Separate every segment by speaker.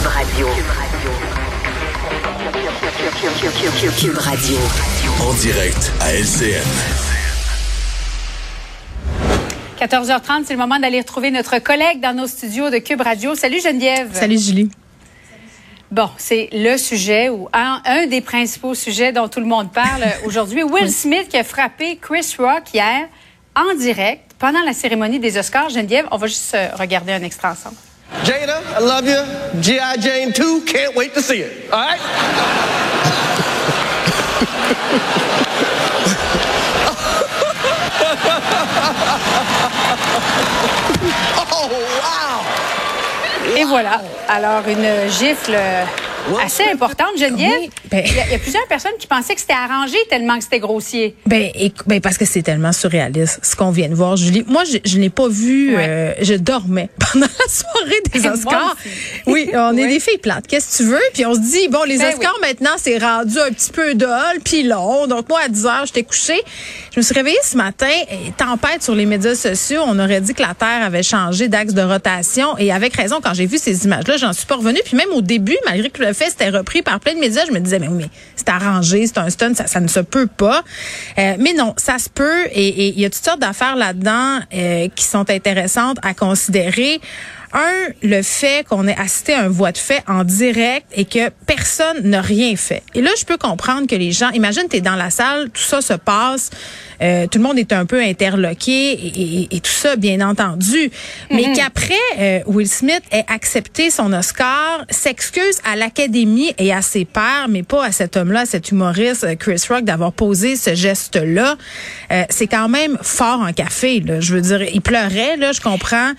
Speaker 1: Cube Radio. Cube Radio.
Speaker 2: En direct à LCN.
Speaker 3: 14h30, c'est le moment d'aller retrouver notre collègue dans nos studios de Cube Radio. Salut Geneviève.
Speaker 4: Salut Julie.
Speaker 3: Bon, c'est le sujet ou un, un, des principaux sujets dont tout le monde parle aujourd'hui. Will Smith qui a frappé Chris Rock hier en direct pendant la cérémonie des Oscars. Geneviève, on va juste euh, regarder un extrait ensemble.
Speaker 5: Jada, I love you. G.I. Jane 2, can't wait to see it. All right? oh, wow!
Speaker 3: Et voilà. Alors, une gifle assez importante, Geneviève.
Speaker 4: Oui, ben-
Speaker 3: il, y a, il y a plusieurs personnes qui pensaient que c'était arrangé tellement que c'était grossier.
Speaker 4: Ben, ben, parce que c'est tellement surréaliste ce qu'on vient de voir, Julie. Moi, je, je n'ai pas vu.
Speaker 3: Ouais.
Speaker 4: euh, je dormais pendant la soirée des Oscars. oui, on est des filles plates. Qu'est-ce que tu veux? Puis on se dit bon, les
Speaker 3: Ben
Speaker 4: Oscars maintenant, c'est rendu un petit peu dol, puis long. Donc moi, à 10 heures, j'étais couchée. Je me suis réveillée ce matin. Et tempête sur les médias sociaux. On aurait dit que la Terre avait changé d'axe de rotation. Et avec raison, quand j'ai vu ces images-là, j'en suis pas revenue. Puis même au début, malgré que le fait c'était repris par plein de médias, je me disais mais oui, c'est arrangé, c'est un stunt, ça, ça ne se peut pas. Euh, mais non, ça se peut. Et et il y a toutes sortes d'affaires là-dedans euh, qui sont intéressantes à considérer. Un, le fait qu'on ait assisté à un voie de fait en direct et que personne n'a rien fait. Et là, je peux comprendre que les gens, imagine, tu es dans la salle, tout ça se passe, euh, tout le monde est un peu interloqué et, et- et tout ça, bien entendu. Mais qu'après, euh, Will Smith ait accepté son Oscar, s'excuse à l'Académie et à ses pairs, mais pas à cet homme-là, à cet humoriste euh, Chris Rock, d'avoir posé ce geste-là. Euh, c'est quand même fort en café. Là. Je veux dire, il pleurait, là, je comprends.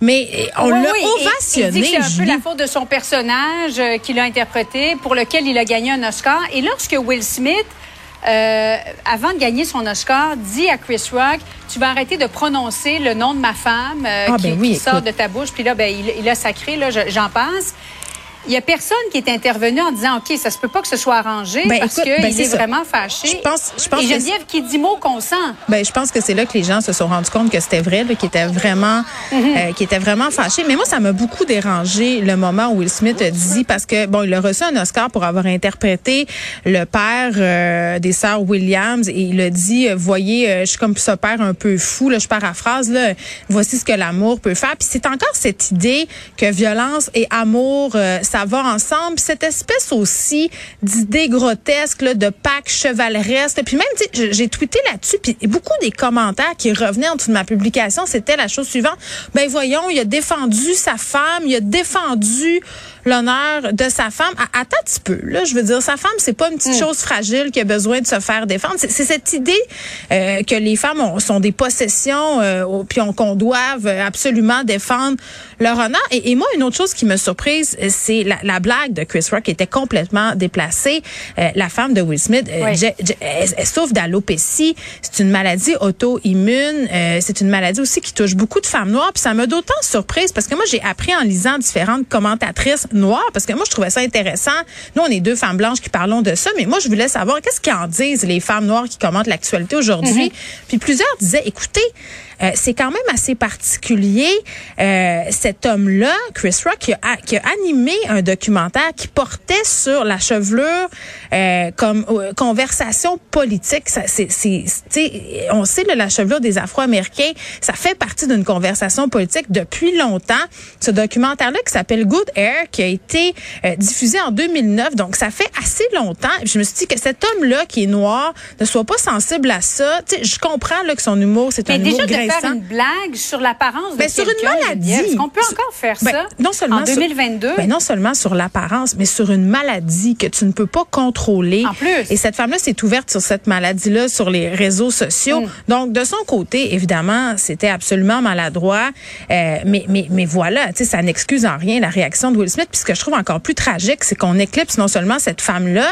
Speaker 4: Mais euh, on
Speaker 3: Oui,
Speaker 4: l'a
Speaker 3: oui,
Speaker 4: ovationné.
Speaker 3: C'est un peu la faute de son personnage euh, qu'il a interprété, pour lequel il a gagné un Oscar. Et lorsque Will Smith, euh, avant de gagner son Oscar, dit à Chris Rock, tu vas arrêter de prononcer le nom de ma femme euh,
Speaker 4: Ah,
Speaker 3: qui,
Speaker 4: ben oui,
Speaker 3: qui sort de ta bouche. Puis là, ben, il, il a sacré, j'en passe. Il y a personne qui est intervenu en disant, OK, ça se peut pas que ce soit arrangé
Speaker 4: Ben,
Speaker 3: parce qu'il
Speaker 4: ben,
Speaker 3: est
Speaker 4: ça.
Speaker 3: vraiment fâché.
Speaker 4: Je pense- je pense
Speaker 3: Et
Speaker 4: que
Speaker 3: Geneviève qui dit mot consent.
Speaker 4: Ben, je pense que c'est là que les gens se sont rendus compte que c'était vrai, là, qu'ils étaient vraiment, euh, qu'ils étaient vraiment fâchés. Mais moi, ça m'a beaucoup dérangé le moment où Will Smith a dit parce que bon, il a reçu un Oscar pour avoir interprété le père euh, des sœurs Williams et il a dit, euh, voyez, euh, je suis comme ce père un peu fou, là, je paraphrase là, voici ce que l'amour peut faire. Puis c'est encore cette idée que violence et amour, euh, ça va ensemble. Cette espèce aussi d'idée grotesque là, de pacte chevaleresque. Puis même, j'ai tweeté là-dessus, puis beaucoup des commentaires qui revenaient en dessous de ma publication, c'était la chose suivante. Ben voyons, il a défendu sa femme, il a défendu l'honneur de sa femme. À, attends un petit peu, là, je veux dire, sa femme, c'est pas une petite chose fragile qui a besoin de se faire défendre. C'est cette idée euh, que les femmes ont- sont des possessions, euh, puis on- qu'on doive absolument défendre leur honneur. Et, et moi, une autre chose qui me surprise, c'est la, la blague de Chris Rock qui était complètement déplacée. Euh, la femme de Will Smith, euh,
Speaker 3: Oui.
Speaker 4: Je- Je- elle, elle souffre d'alopécie. C'est une maladie auto-immune. Euh, c'est une maladie aussi qui touche beaucoup de femmes noires. Puis ça m'a d'autant surprise parce que moi, j'ai appris en lisant différentes commentatrices noires parce que moi, je trouvais ça intéressant. Nous, on est deux femmes blanches qui parlons de ça, mais moi, je voulais savoir qu'est-ce qu'en disent les femmes noires qui commentent l'actualité aujourd'hui? Puis plusieurs disaient, écoutez, euh, c'est quand même assez particulier. Euh, cet homme-là, Chris Rock, qui a, qui a animé un documentaire qui portait sur la chevelure euh, comme euh, conversation politique. Ça, c'est, c'est, on sait là, la chevelure des Afro-Américains, ça fait partie d'une conversation politique depuis longtemps. Ce documentaire-là qui s'appelle Good Air, qui a été euh, diffusé en 2009, donc ça fait assez longtemps. Je me suis dit que cet homme-là qui est noir ne soit pas sensible à ça. Tu sais, je comprends là que son humour, c'est un
Speaker 3: déjà faire une blague sur l'apparence de
Speaker 4: Ben, sur une maladie.
Speaker 3: Est-ce qu'on peut encore faire
Speaker 4: Ben,
Speaker 3: ça
Speaker 4: non seulement
Speaker 3: en
Speaker 4: sur-
Speaker 3: 2022?
Speaker 4: ben, non seulement sur l'apparence, mais sur une maladie que tu ne peux pas contrôler.
Speaker 3: En plus.
Speaker 4: Et cette femme-là s'est ouverte sur cette maladie-là sur les réseaux sociaux.
Speaker 3: Mm.
Speaker 4: Donc, de son côté, évidemment, c'était absolument maladroit. Euh, mais, mais, mais voilà, tu sais, ça n'excuse en rien la réaction de Will Smith. Puis ce que je trouve encore plus tragique, c'est qu'on éclipse non seulement cette femme-là,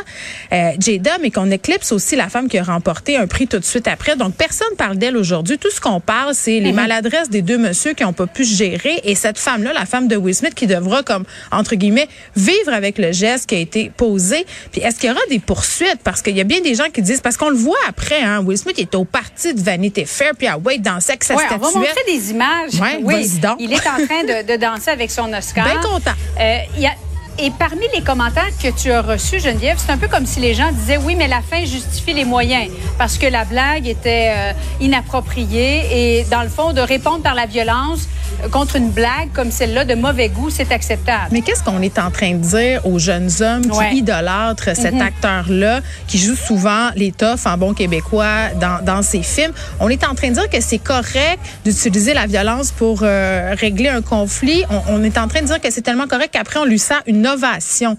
Speaker 4: euh, Jada, mais qu'on éclipse aussi la femme qui a remporté un prix tout de suite après. Donc, personne parle d'elle aujourd'hui. Tout ce qu'on parle, c'est
Speaker 3: Mm-hmm.
Speaker 4: les maladresses des deux messieurs qui n'ont pas pu se gérer. Et cette femme-là, la femme de Will Smith, qui devra, comme, entre guillemets, vivre avec le geste qui a été posé. Puis est-ce qu'il y aura des poursuites? Parce qu'il y a bien des gens qui disent, parce qu'on le voit après, hein, Will Smith était au parti de Vanity Fair, puis à Wade dans sexe sa
Speaker 3: Ouais, on va
Speaker 4: statuette.
Speaker 3: montrer des images.
Speaker 4: Ouais,
Speaker 3: oui,
Speaker 4: donc.
Speaker 3: il est en train de, de danser avec son Oscar.
Speaker 4: Bien content.
Speaker 3: Euh, il y a et parmi les commentaires que tu as reçus, Geneviève, c'est un peu comme si les gens disaient oui, mais la fin justifie les moyens parce que la blague était euh, inappropriée et dans le fond, de répondre par la violence contre une blague comme celle-là de mauvais goût, c'est acceptable.
Speaker 4: Mais qu'est-ce qu'on est en train de dire aux jeunes hommes qui idolâtrent cet mm-hmm. acteur-là, qui joue souvent toughs en bon québécois dans, dans ses films? On est en train de dire que c'est correct d'utiliser la violence pour euh, régler un conflit. On, on est en train de dire que c'est tellement correct qu'après, on lui sent une ovation.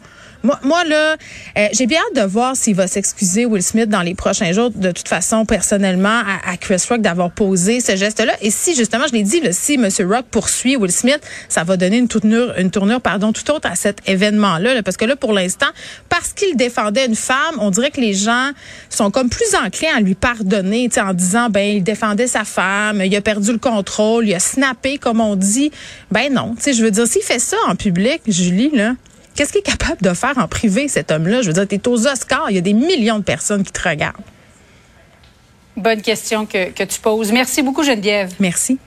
Speaker 4: Moi, là, euh, j'ai bien hâte de voir s'il va s'excuser Will Smith dans les prochains jours. De toute façon, personnellement, à, Chris Rock d'avoir posé ce geste-là. Et si justement, je l'ai dit, si M. Rock poursuit Will Smith, ça va donner une tournure, une tournure, pardon, tout autre à cet événement-là. parce que là, pour l'instant, parce qu'il défendait une femme, on dirait que les gens sont comme plus enclins à lui pardonner, en disant, ben, il défendait sa femme, il a perdu le contrôle, il a snappé, comme on dit. Ben non, tu sais, je veux dire, s'il fait ça en public, Julie, là, Qu'est-ce qu'il est capable de faire en privé, cet homme-là? Je veux dire, tu es aux Oscars, il y a des millions de personnes qui te regardent.
Speaker 3: Bonne question que, que tu poses. Merci beaucoup, Geneviève.
Speaker 4: Merci.